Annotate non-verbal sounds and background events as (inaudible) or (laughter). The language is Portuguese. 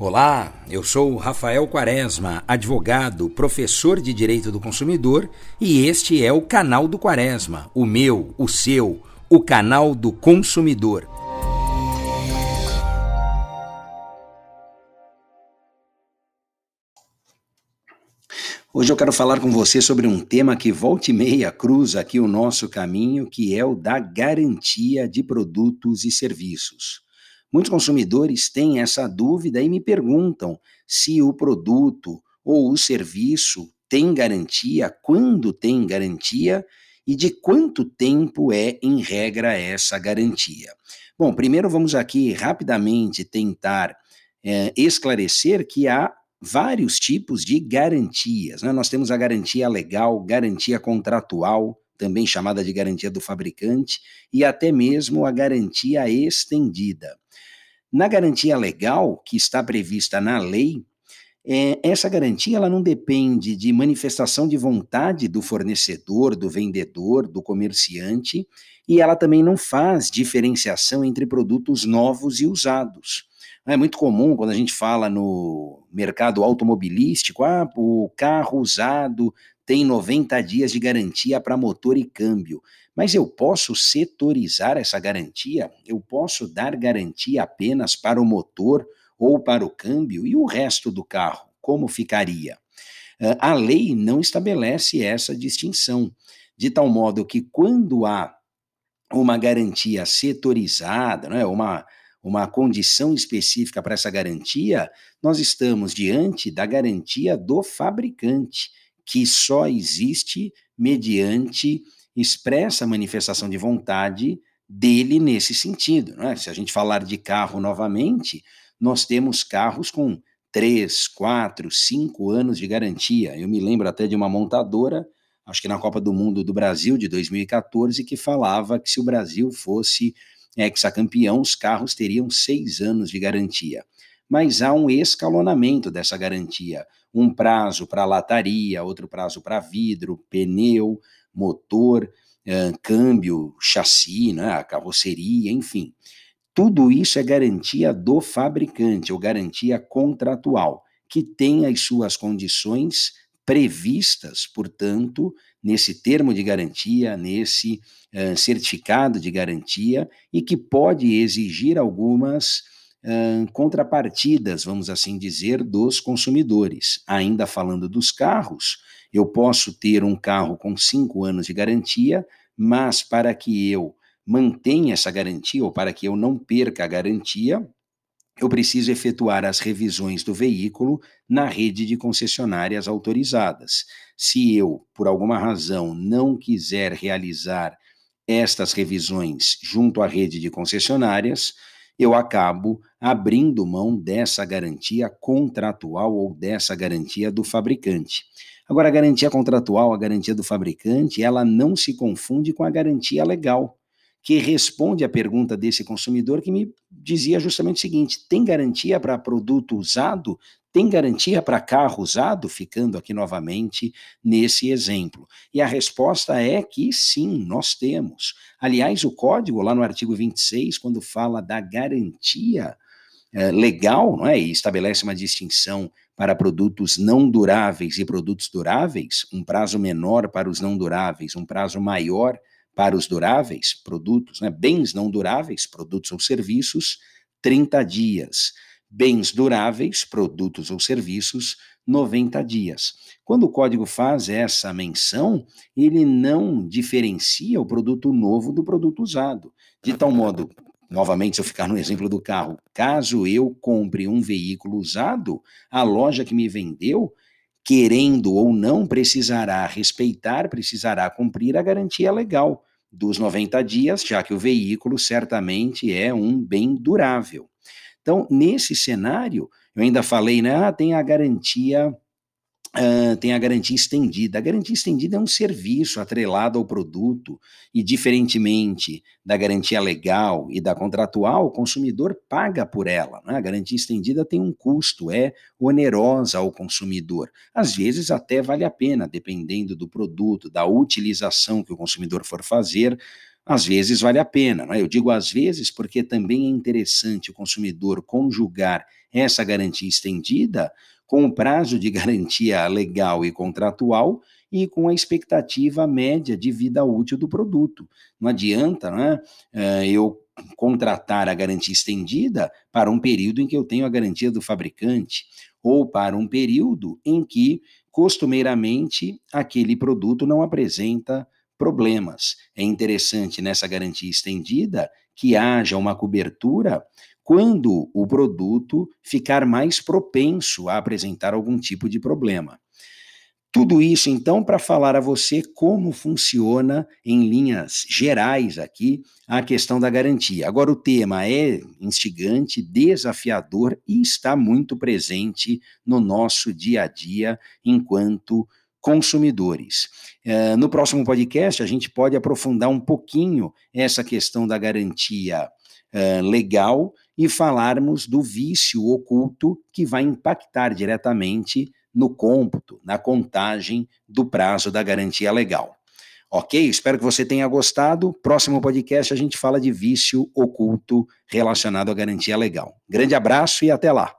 Olá, eu sou Rafael Quaresma, advogado, professor de Direito do Consumidor, e este é o canal do Quaresma, o meu, o seu, o canal do consumidor. Hoje eu quero falar com você sobre um tema que volta e meia cruza aqui o nosso caminho, que é o da garantia de produtos e serviços. Muitos consumidores têm essa dúvida e me perguntam se o produto ou o serviço tem garantia, quando tem garantia e de quanto tempo é, em regra, essa garantia. Bom, primeiro vamos aqui rapidamente tentar é, esclarecer que há vários tipos de garantias. Né? Nós temos a garantia legal, garantia contratual, também chamada de garantia do fabricante, e até mesmo a garantia estendida. Na garantia legal, que está prevista na lei, é, essa garantia ela não depende de manifestação de vontade do fornecedor, do vendedor, do comerciante, e ela também não faz diferenciação entre produtos novos e usados. É muito comum quando a gente fala no mercado automobilístico, ah, o carro usado tem 90 dias de garantia para motor e câmbio. Mas eu posso setorizar essa garantia? Eu posso dar garantia apenas para o motor ou para o câmbio e o resto do carro? Como ficaria? A lei não estabelece essa distinção, de tal modo que quando há uma garantia setorizada, não é? uma, uma condição específica para essa garantia, nós estamos diante da garantia do fabricante, que só existe mediante expressa manifestação de vontade dele nesse sentido. É? Se a gente falar de carro novamente, nós temos carros com três, quatro, cinco anos de garantia. Eu me lembro até de uma montadora, acho que na Copa do Mundo do Brasil de 2014, que falava que se o Brasil fosse hexacampeão, os carros teriam seis anos de garantia. Mas há um escalonamento dessa garantia. Um prazo para lataria, outro prazo para vidro, pneu, motor, câmbio, chassi, né, a carroceria, enfim. Tudo isso é garantia do fabricante, ou garantia contratual, que tem as suas condições previstas, portanto, nesse termo de garantia, nesse certificado de garantia, e que pode exigir algumas contrapartidas, vamos assim dizer, dos consumidores. Ainda falando dos carros, eu posso ter um carro com cinco anos de garantia, mas para que eu mantenha essa garantia ou para que eu não perca a garantia, eu preciso efetuar as revisões do veículo na rede de concessionárias autorizadas. Se eu, por alguma razão, não quiser realizar estas revisões junto à rede de concessionárias, eu acabo abrindo mão dessa garantia contratual ou dessa garantia do fabricante. Agora, a garantia contratual, a garantia do fabricante, ela não se confunde com a garantia legal, que responde à pergunta desse consumidor que me dizia justamente o seguinte: tem garantia para produto usado? Tem garantia para carro usado? Ficando aqui novamente nesse exemplo. E a resposta é que sim, nós temos. Aliás, o código, lá no artigo 26, quando fala da garantia é, legal, não é? e estabelece uma distinção para produtos não duráveis e produtos duráveis, um prazo menor para os não duráveis, um prazo maior para os duráveis, produtos, né, bens não duráveis, produtos ou serviços, 30 dias. Bens duráveis, produtos ou serviços, 90 dias. Quando o código faz essa menção, ele não diferencia o produto novo do produto usado. De tal modo Novamente, se eu ficar no exemplo do carro, caso eu compre um veículo usado, a loja que me vendeu, querendo ou não, precisará respeitar, precisará cumprir a garantia legal dos 90 dias, já que o veículo certamente é um bem durável. Então, nesse cenário, eu ainda falei, né? Ah, tem a garantia Uh, tem a garantia estendida. A garantia estendida é um serviço atrelado ao produto e, diferentemente da garantia legal e da contratual, o consumidor paga por ela. Né? A garantia estendida tem um custo, é onerosa ao consumidor. Às vezes até vale a pena, dependendo do produto, da utilização que o consumidor for fazer, às vezes vale a pena. Não é? Eu digo às vezes porque também é interessante o consumidor conjugar essa garantia estendida com o prazo de (laughs) garantia legal e contratual e com a expectativa média de vida útil do produto. Não adianta né, eu contratar a garantia estendida para um período em que eu tenho a garantia do fabricante ou para um período em que costumeiramente aquele produto não apresenta problemas. É interessante nessa garantia estendida que haja uma cobertura quando o produto ficar mais propenso a apresentar algum tipo de problema. Tudo isso, então, para falar a você como funciona, em linhas gerais aqui, a questão da garantia. Agora, o tema é instigante, desafiador e está muito presente no nosso dia a dia enquanto consumidores. Uh, no próximo podcast, a gente pode aprofundar um pouquinho essa questão da garantia uh, legal e falarmos do vício oculto que vai impactar diretamente no cômputo, na contagem do prazo da garantia legal. Ok? Espero que você tenha gostado. Próximo podcast a gente fala de vício oculto relacionado à garantia legal. Grande abraço e até lá.